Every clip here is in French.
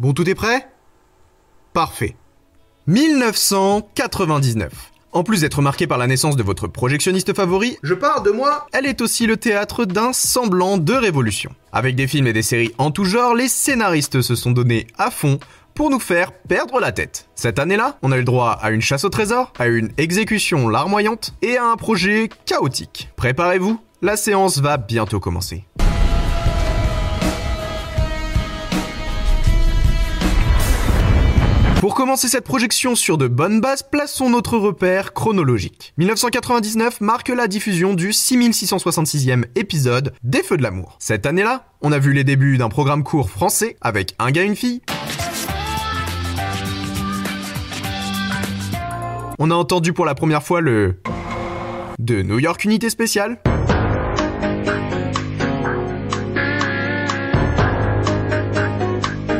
Bon, tout est prêt? Parfait. 1999. En plus d'être marqué par la naissance de votre projectionniste favori, je parle de moi, elle est aussi le théâtre d'un semblant de révolution. Avec des films et des séries en tout genre, les scénaristes se sont donnés à fond pour nous faire perdre la tête. Cette année-là, on a eu le droit à une chasse au trésor, à une exécution larmoyante et à un projet chaotique. Préparez-vous, la séance va bientôt commencer. Pour commencer cette projection sur de bonnes bases, plaçons notre repère chronologique. 1999 marque la diffusion du 6666e épisode des Feux de l'amour. Cette année-là, on a vu les débuts d'un programme court français avec un gars, une fille. On a entendu pour la première fois le... de New York Unité Spéciale.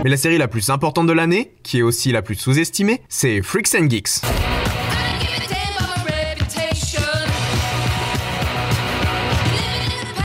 Mais la série la plus importante de l'année, qui est aussi la plus sous-estimée, c'est Freaks and Geeks.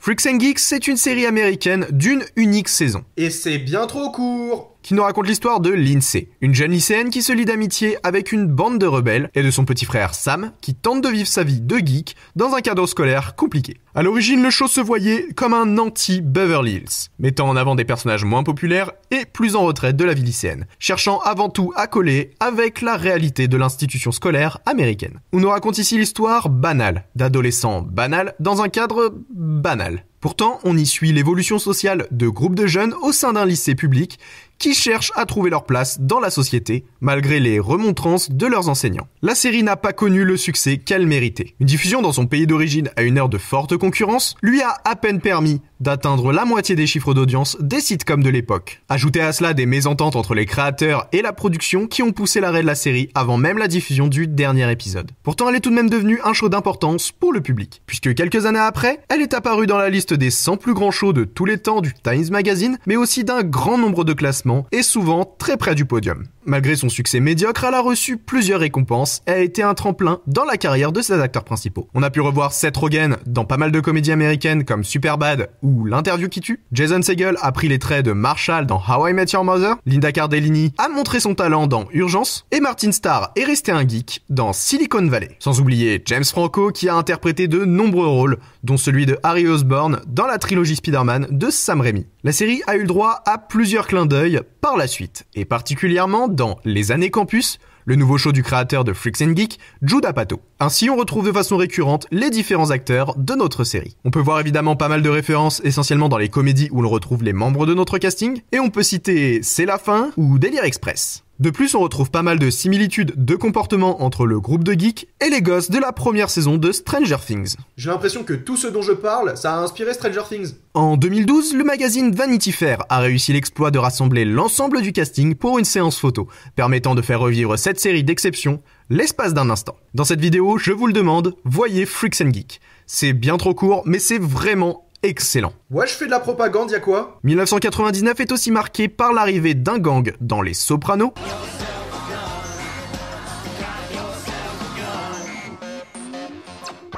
Freaks and Geeks, c'est une série américaine d'une unique saison. Et c'est bien trop court qui nous raconte l'histoire de Lindsay, une jeune lycéenne qui se lie d'amitié avec une bande de rebelles et de son petit frère Sam qui tente de vivre sa vie de geek dans un cadre scolaire compliqué. À l'origine, le show se voyait comme un anti-Beverly Hills, mettant en avant des personnages moins populaires et plus en retraite de la vie lycéenne, cherchant avant tout à coller avec la réalité de l'institution scolaire américaine. On nous raconte ici l'histoire banale d'adolescents banals dans un cadre banal. Pourtant, on y suit l'évolution sociale de groupes de jeunes au sein d'un lycée public qui cherchent à trouver leur place dans la société, malgré les remontrances de leurs enseignants. La série n'a pas connu le succès qu'elle méritait. Une diffusion dans son pays d'origine à une heure de forte concurrence lui a à peine permis d'atteindre la moitié des chiffres d'audience des sitcoms de l'époque. Ajoutez à cela des mésententes entre les créateurs et la production qui ont poussé l'arrêt de la série avant même la diffusion du dernier épisode. Pourtant, elle est tout de même devenue un show d'importance pour le public, puisque quelques années après, elle est apparue dans la liste des 100 plus grands shows de tous les temps du Times Magazine, mais aussi d'un grand nombre de classements et souvent très près du podium. Malgré son succès médiocre, elle a reçu plusieurs récompenses et a été un tremplin dans la carrière de ses acteurs principaux. On a pu revoir Seth Rogen dans pas mal de comédies américaines comme Superbad ou L'interview qui tue. Jason Segel a pris les traits de Marshall dans How I Met Your Mother. Linda Cardellini a montré son talent dans Urgence. Et Martin Starr est resté un geek dans Silicon Valley. Sans oublier James Franco qui a interprété de nombreux rôles, dont celui de Harry Osborn dans la trilogie Spider-Man de Sam Raimi. La série a eu le droit à plusieurs clins d'œil par la suite, et particulièrement dans Les années campus, le nouveau show du créateur de Freaks and Geek, Jude Apatow. Ainsi, on retrouve de façon récurrente les différents acteurs de notre série. On peut voir évidemment pas mal de références, essentiellement dans les comédies où l'on retrouve les membres de notre casting, et on peut citer C'est la fin ou Délire Express. De plus, on retrouve pas mal de similitudes de comportement entre le groupe de geeks et les gosses de la première saison de Stranger Things. J'ai l'impression que tout ce dont je parle, ça a inspiré Stranger Things. En 2012, le magazine Vanity Fair a réussi l'exploit de rassembler l'ensemble du casting pour une séance photo, permettant de faire revivre cette série d'exception l'espace d'un instant. Dans cette vidéo, je vous le demande, voyez Freaks and Geeks. C'est bien trop court, mais c'est vraiment excellent. Ouais, je fais de la propagande, y'a quoi? 1999 est aussi marqué par l'arrivée d'un gang dans Les Sopranos.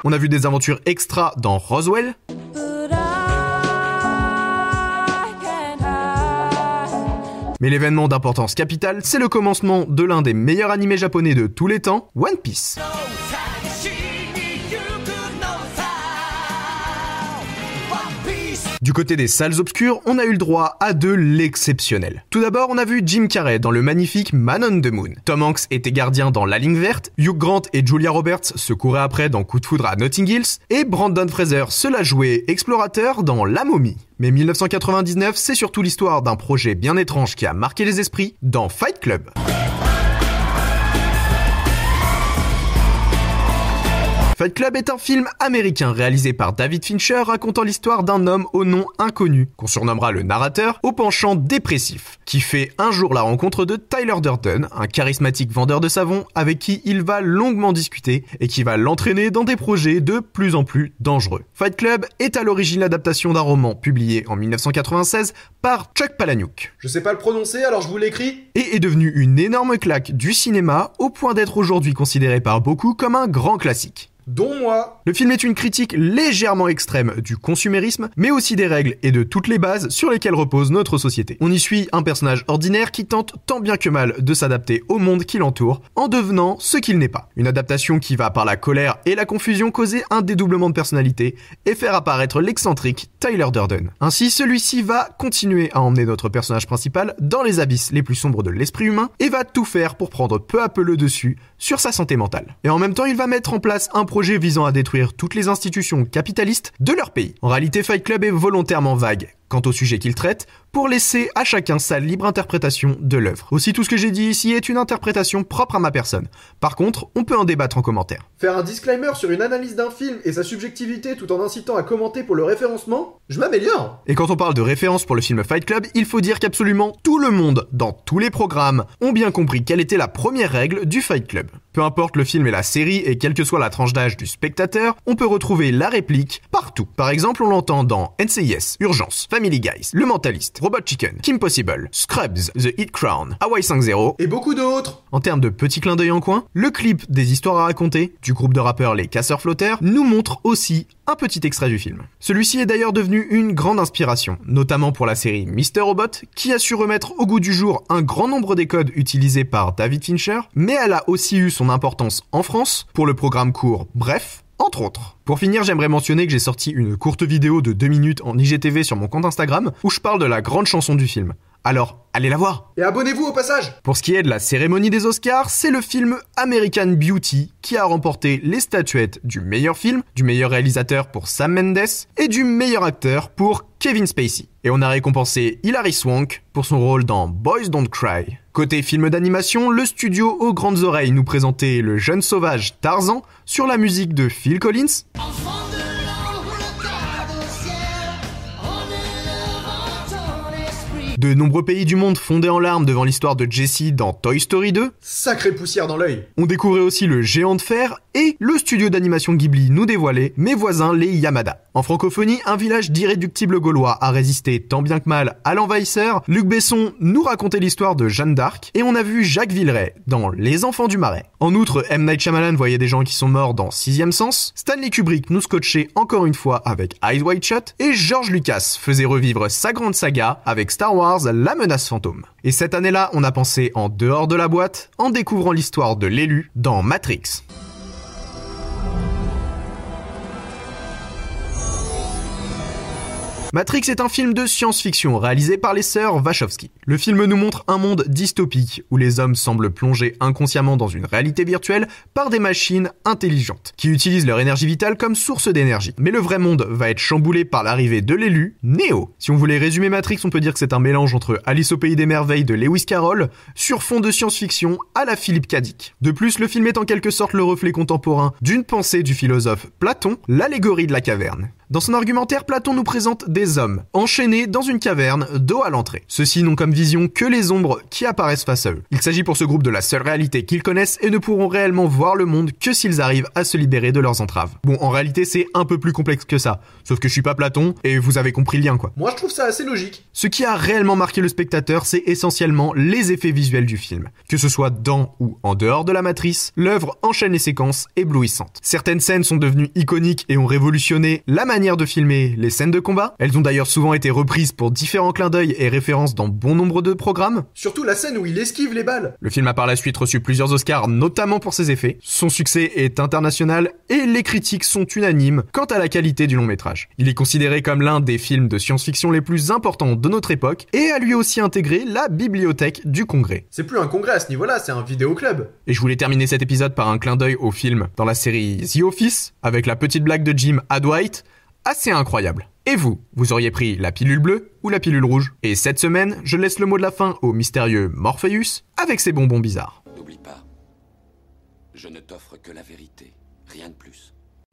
On a vu des aventures extra dans Roswell. Mais l'événement d'importance capitale, c'est le commencement de l'un des meilleurs animés japonais de tous les temps, One Piece. Du côté des salles obscures, on a eu le droit à de l'exceptionnel. Tout d'abord, on a vu Jim Carrey dans le magnifique Man on the Moon. Tom Hanks était gardien dans La Ligne Verte, Hugh Grant et Julia Roberts se couraient après dans Coup de foudre à Notting Hills, et Brandon Fraser se la jouait explorateur dans La Momie. Mais 1999, c'est surtout l'histoire d'un projet bien étrange qui a marqué les esprits dans Fight Club. Fight Club est un film américain réalisé par David Fincher racontant l'histoire d'un homme au nom inconnu, qu'on surnommera le narrateur, au penchant dépressif, qui fait un jour la rencontre de Tyler Durden, un charismatique vendeur de savon avec qui il va longuement discuter et qui va l'entraîner dans des projets de plus en plus dangereux. Fight Club est à l'origine l'adaptation d'un roman publié en 1996 par Chuck Palahniuk. Je sais pas le prononcer, alors je vous l'écris. Et est devenu une énorme claque du cinéma au point d'être aujourd'hui considéré par beaucoup comme un grand classique dont moi. Le film est une critique légèrement extrême du consumérisme, mais aussi des règles et de toutes les bases sur lesquelles repose notre société. On y suit un personnage ordinaire qui tente tant bien que mal de s'adapter au monde qui l'entoure en devenant ce qu'il n'est pas. Une adaptation qui va par la colère et la confusion causer un dédoublement de personnalité et faire apparaître l'excentrique Tyler Durden. Ainsi, celui-ci va continuer à emmener notre personnage principal dans les abysses les plus sombres de l'esprit humain et va tout faire pour prendre peu à peu le dessus sur sa santé mentale. Et en même temps, il va mettre en place un projet visant à détruire toutes les institutions capitalistes de leur pays. En réalité, Fight Club est volontairement vague quant au sujet qu'il traite, pour laisser à chacun sa libre interprétation de l'œuvre. Aussi, tout ce que j'ai dit ici est une interprétation propre à ma personne. Par contre, on peut en débattre en commentaire. Faire un disclaimer sur une analyse d'un film et sa subjectivité tout en incitant à commenter pour le référencement, je m'améliore Et quand on parle de référence pour le film Fight Club, il faut dire qu'absolument tout le monde, dans tous les programmes, ont bien compris quelle était la première règle du Fight Club. Peu importe le film et la série, et quelle que soit la tranche d'âge du spectateur, on peut retrouver la réplique partout. Par exemple, on l'entend dans NCIS, Urgence, Family Guys, Le Mentaliste, Robot Chicken, Kim Possible, Scrubs, The Hit Crown, Hawaii 5-0 et beaucoup d'autres. En termes de petits clins d'œil en coin, le clip des histoires à raconter du groupe de rappeurs Les Casseurs Flotteurs nous montre aussi un petit extrait du film. Celui-ci est d'ailleurs devenu une grande inspiration, notamment pour la série Mr. Robot, qui a su remettre au goût du jour un grand nombre des codes utilisés par David Fincher, mais elle a aussi eu son importance en France pour le programme court Bref, entre autres. Pour finir, j'aimerais mentionner que j'ai sorti une courte vidéo de 2 minutes en IGTV sur mon compte Instagram où je parle de la grande chanson du film. Alors, allez la voir Et abonnez-vous au passage Pour ce qui est de la cérémonie des Oscars, c'est le film American Beauty qui a remporté les statuettes du meilleur film, du meilleur réalisateur pour Sam Mendes et du meilleur acteur pour Kevin Spacey. Et on a récompensé Hilary Swank pour son rôle dans Boys Don't Cry. Côté film d'animation, le studio aux grandes oreilles nous présentait le jeune sauvage Tarzan sur la musique de Phil Collins. De nombreux pays du monde fondaient en larmes devant l'histoire de Jessie dans Toy Story 2. Sacrée poussière dans l'œil. On découvrait aussi le géant de fer et le studio d'animation Ghibli nous dévoilait mes voisins les Yamada. En francophonie, un village d'irréductibles gaulois a résisté tant bien que mal à l'envahisseur. Luc Besson nous racontait l'histoire de Jeanne d'Arc et on a vu Jacques Villeray dans Les Enfants du Marais. En outre, M. Night Shyamalan voyait des gens qui sont morts dans Sixième Sens. Stanley Kubrick nous scotchait encore une fois avec Eyes Wide Shut et George Lucas faisait revivre sa grande saga avec Star Wars la menace fantôme. Et cette année-là, on a pensé en dehors de la boîte en découvrant l'histoire de l'élu dans Matrix. Matrix est un film de science-fiction réalisé par les sœurs Wachowski. Le film nous montre un monde dystopique où les hommes semblent plonger inconsciemment dans une réalité virtuelle par des machines intelligentes qui utilisent leur énergie vitale comme source d'énergie. Mais le vrai monde va être chamboulé par l'arrivée de l'élu, Neo. Si on voulait résumer Matrix, on peut dire que c'est un mélange entre Alice au pays des merveilles de Lewis Carroll sur fond de science-fiction à la Philippe Cadic. De plus, le film est en quelque sorte le reflet contemporain d'une pensée du philosophe Platon, l'allégorie de la caverne. Dans son argumentaire, Platon nous présente des hommes enchaînés dans une caverne, dos à l'entrée. Ceux-ci n'ont comme vision que les ombres qui apparaissent face à eux. Il s'agit pour ce groupe de la seule réalité qu'ils connaissent et ne pourront réellement voir le monde que s'ils arrivent à se libérer de leurs entraves. Bon, en réalité, c'est un peu plus complexe que ça. Sauf que je suis pas Platon et vous avez compris le lien quoi. Moi, je trouve ça assez logique. Ce qui a réellement marqué le spectateur, c'est essentiellement les effets visuels du film. Que ce soit dans ou en dehors de la matrice, l'œuvre enchaîne les séquences éblouissantes. Certaines scènes sont devenues iconiques et ont révolutionné la manière de filmer les scènes de combat. Elles ont d'ailleurs souvent été reprises pour différents clins d'œil et références dans bon nombre de programmes. Surtout la scène où il esquive les balles. Le film a par la suite reçu plusieurs Oscars, notamment pour ses effets. Son succès est international et les critiques sont unanimes quant à la qualité du long métrage. Il est considéré comme l'un des films de science-fiction les plus importants de notre époque et a lui aussi intégré la bibliothèque du Congrès. C'est plus un congrès à ce niveau-là, c'est un vidéoclub. Et je voulais terminer cet épisode par un clin d'œil au film dans la série The Office, avec la petite blague de Jim à Dwight, assez incroyable. Et vous, vous auriez pris la pilule bleue ou la pilule rouge? Et cette semaine, je laisse le mot de la fin au mystérieux Morpheus avec ses bonbons bizarres. N'oublie pas, je ne t'offre que la vérité, rien de plus.